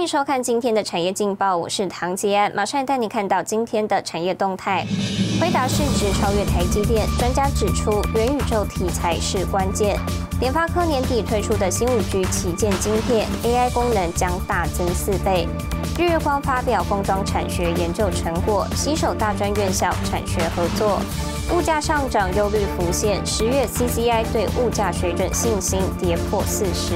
欢迎收看今天的产业劲报，我是唐杰安，马上带你看到今天的产业动态。辉达市值超越台积电，专家指出元宇宙题材是关键。联发科年底推出的新五 G 旗舰晶片，AI 功能将大增四倍。日月光发表封装产学研究成果，携手大专院校产学合作。物价上涨忧虑浮现，十月 CCI 对物价水准信心跌破四十。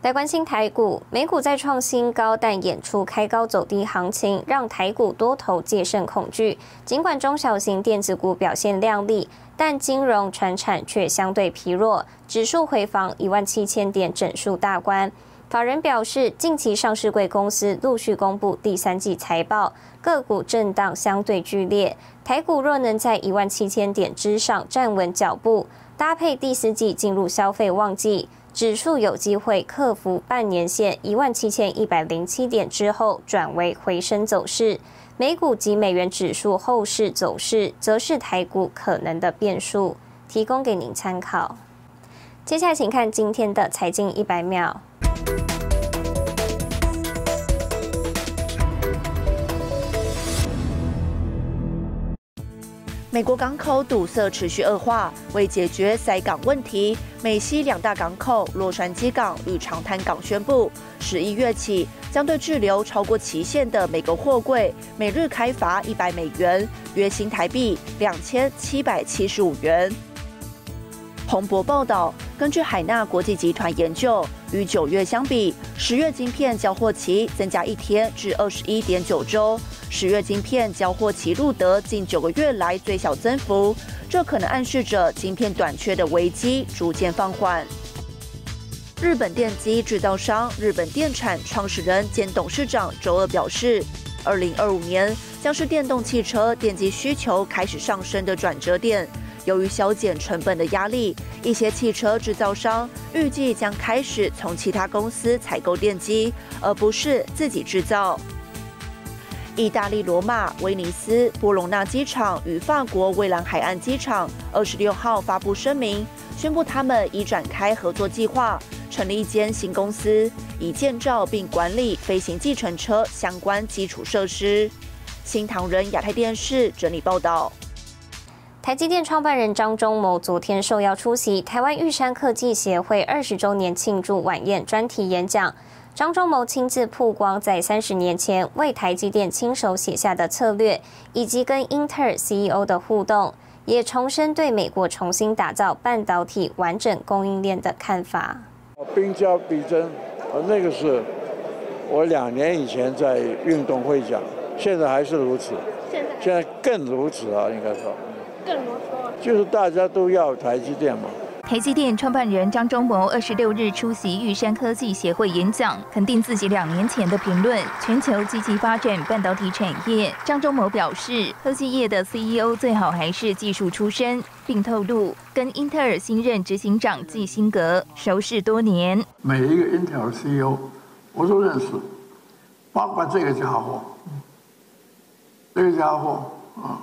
来关心台股，美股再创新高，但演出开高走低行情，让台股多头戒慎恐惧。尽管中小型电子股表现亮丽，但金融、船产却相对疲弱，指数回防一万七千点整数大关。法人表示，近期上市贵公司陆续公布第三季财报，个股震荡相对剧烈。台股若能在一万七千点之上站稳脚步，搭配第四季进入消费旺季。指数有机会克服半年线一万七千一百零七点之后，转为回升走势。美股及美元指数后市走势，则是台股可能的变数，提供给您参考。接下来，请看今天的财经一百秒。美国港口堵塞持续恶化，为解决塞港问题，美西两大港口洛杉矶港与长滩港宣布，十一月起将对滞留超过期限的美国货柜每日开罚一百美元，约新台币两千七百七十五元。彭博报道，根据海纳国际集团研究，与九月相比，十月晶片交货期增加一天至二十一点九周。十月晶片交货期录得近九个月来最小增幅，这可能暗示着晶片短缺的危机逐渐放缓。日本电机制造商日本电产创始人兼董事长周二表示，二零二五年将是电动汽车电机需求开始上升的转折点。由于削减成本的压力，一些汽车制造商预计将开始从其他公司采购电机，而不是自己制造。意大利罗马、威尼斯、波隆纳机场与法国蔚蓝海岸机场二十六号发布声明，宣布他们已展开合作计划，成立一间新公司，以建造并管理飞行计程车相关基础设施。新唐人亚太电视整理报道。台积电创办人张忠谋昨天受邀出席台湾玉山科技协会二十周年庆祝晚宴专题演讲。张忠谋亲自曝光在三十年前为台积电亲手写下的策略，以及跟英特尔 CEO 的互动，也重申对美国重新打造半导体完整供应链的看法。兵家必争，呃，那个是我两年以前在运动会讲，现在还是如此，现在更如此啊，应该说，就是大家都要台积电嘛。台积电创办人张忠谋二十六日出席玉山科技协会演讲，肯定自己两年前的评论：全球积极发展半导体产业。张忠谋表示，科技业的 CEO 最好还是技术出身，并透露跟英特尔新任执行长季辛格熟识多年。每一个英特尔 CEO 我都认识，包括这个家伙，这个家伙啊，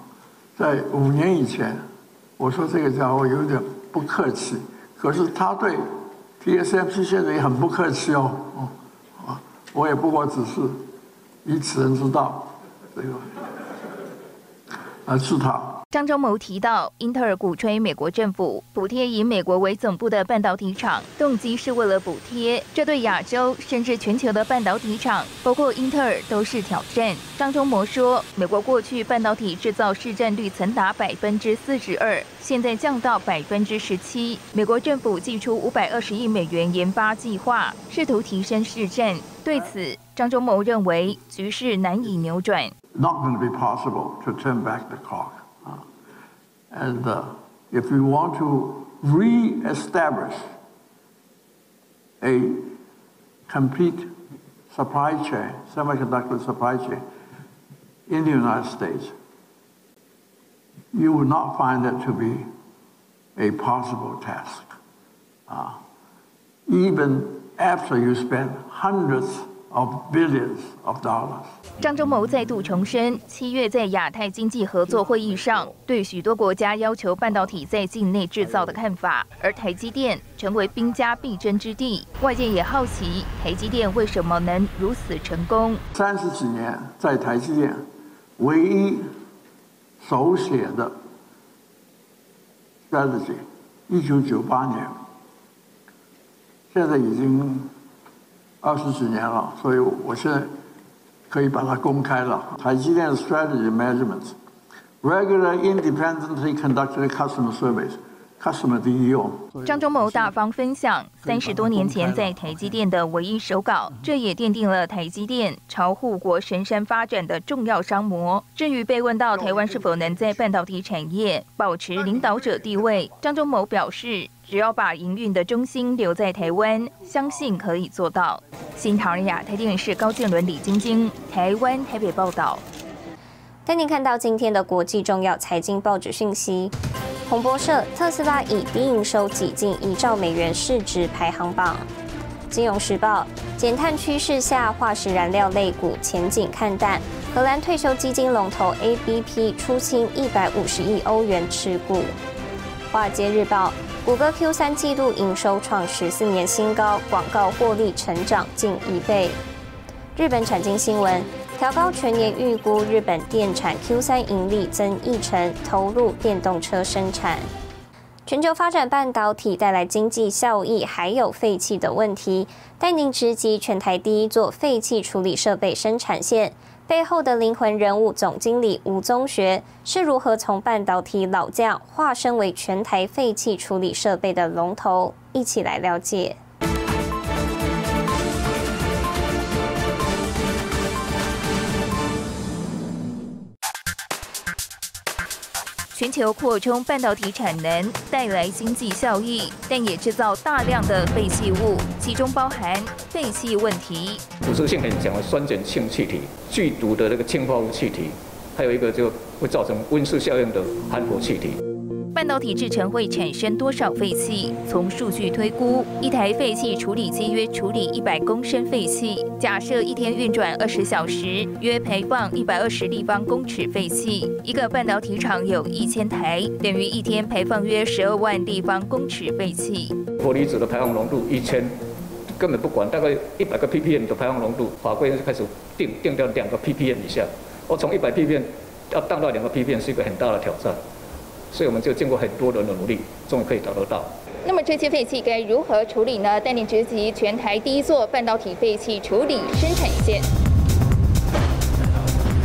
在五年以前，我说这个家伙有点。不客气，可是他对 T S M P 现在也很不客气哦，啊，我也不过只是以此人之道，这个来治他。张忠谋提到，英特尔鼓吹美国政府补贴以美国为总部的半导体厂，动机是为了补贴，这对亚洲甚至全球的半导体厂，包括英特尔都是挑战。张忠谋说，美国过去半导体制造市占率曾达百分之四十二，现在降到百分之十七。美国政府寄出五百二十亿美元研发计划，试图提升市占。对此，张忠谋认为局势难以扭转。Not going to be possible to turn back the clock. And uh, if we want to re-establish a complete supply chain, semiconductor supply chain in the United States, you would not find that to be a possible task. Uh, even after you spend hundreds of billions of dollars. 张忠谋再度重申，七月在亚太经济合作会议上，对许多国家要求半导体在境内制造的看法。而台积电成为兵家必争之地，外界也好奇台积电为什么能如此成功。三十几年在台积电，唯一手写的 strategy，一九九八年，现在已经二十几年了，所以我现在。可以把它公开了。台积电的 strategy measurements regular independently conducted customer surveys。 张忠谋大方分享三十多年前在台积电的唯一手稿，这也奠定了台积电朝护国神山发展的重要商模。至于被问到台湾是否能在半导体产业保持领导者地位，张忠谋表示，只要把营运的中心留在台湾，相信可以做到。新唐人亚太电视高建伦、李晶晶，台湾台北报道。带您看到今天的国际重要财经报纸讯息。彭博社：特斯拉以低营收挤进一兆美元市值排行榜。金融时报：减碳趋势下，化石燃料类股前景看淡。荷兰退休基金龙头 ABP 出清一百五十亿欧元持股。华尔街日报：谷歌 Q 三季度营收创十四年新高，广告获利成长近一倍。日本产经新闻。调高全年预估，日本电产 Q 三盈利增一成，投入电动车生产。全球发展半导体带来经济效益，还有废弃的问题。带您直击全台第一座废气处理设备生产线背后的灵魂人物——总经理吴宗学是如何从半导体老将化身为全台废气处理设备的龙头？一起来了解。全球扩充半导体产能带来经济效益，但也制造大量的废弃物，其中包含废气问题。腐蚀性很强的酸碱性气体、剧毒的那个氢化物气体，还有一个就会造成温室效应的含氟气体。半导体制成会产生多少废气？从数据推估，一台废气处理机约处理一百公升废气，假设一天运转二十小时，约排放一百二十立方公尺废气。一个半导体厂有一千台，等于一天排放约十二万立方公尺废气。玻离子的排放浓度一千，根本不管，大概一百个 ppm 的排放浓度，法规就开始定定掉两个 ppm 以下。我从一百 ppm 要降到两个 ppm 是一个很大的挑战。所以我们就经过很多人的努力，终于可以达得到。那么这些废气该如何处理呢？带领直击全台第一座半导体废气处理生产线。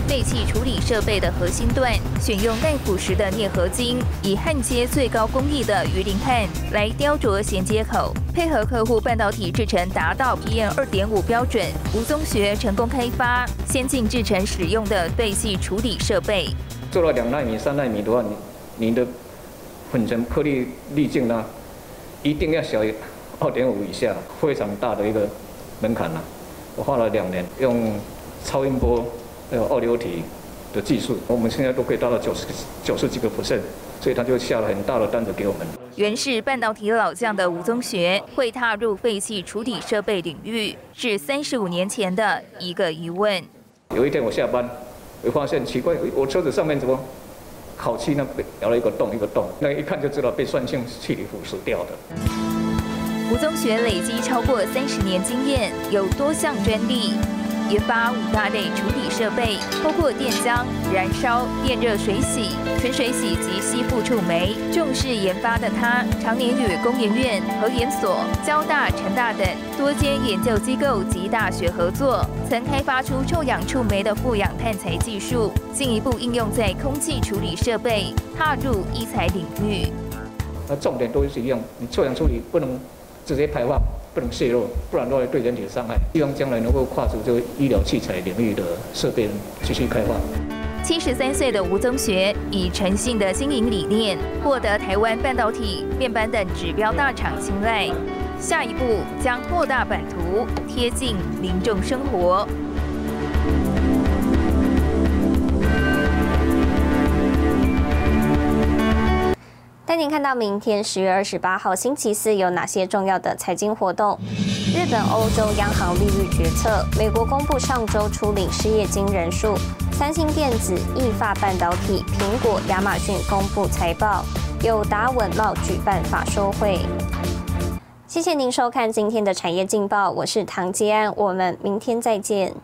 废气处理设备的核心段选用耐腐蚀的镍合金，以焊接最高工艺的鱼鳞焊来雕琢衔接口，配合客户半导体制程达到 PM 二点五标准。吴宗学成功开发先进制程使用的废气处理设备。做了两纳米、三纳米的话，你。你的粉尘颗粒粒径呢，一定要小于二点五以下，非常大的一个门槛了。我花了两年，用超音波还有二流体的技术，我们现在都可以达到九十九十几个 percent，所以他就下了很大的单子给我们。原是半导体老将的吴宗学会踏入废弃处理设备领域，是三十五年前的一个疑问。有一天我下班，我发现奇怪，我车子上面怎么？烤漆呢被咬了一个洞一个洞，那一看就知道被酸性气体腐蚀掉的。吴宗学累积超过三十年经验，有多项专利。研发五大类处理设备，包括电浆、燃烧、电热水洗、纯水洗及吸附触媒。重视研发的他，常年与工研院、核研所、交大、成大等多间研究机构及大学合作，曾开发出臭氧触媒的负氧碳材技术，进一步应用在空气处理设备，踏入医材领域。那重点都是一样，你臭氧处理不能直接排放。不能泄露，不然的话对人体的伤害。希望将来能够跨出这个医疗器材领域的设备继续开发。七十三岁的吴宗学以诚信的经营理念，获得台湾半导体、面板等指标大厂青睐。下一步将扩大版图，贴近民众生活。带您看到明天十月二十八号星期四有哪些重要的财经活动。日本、欧洲央行利率决策，美国公布上周初领失业金人数，三星电子、易发半导体、苹果、亚马逊公布财报，友达稳茂举办法收会。谢谢您收看今天的产业劲报，我是唐吉安，我们明天再见。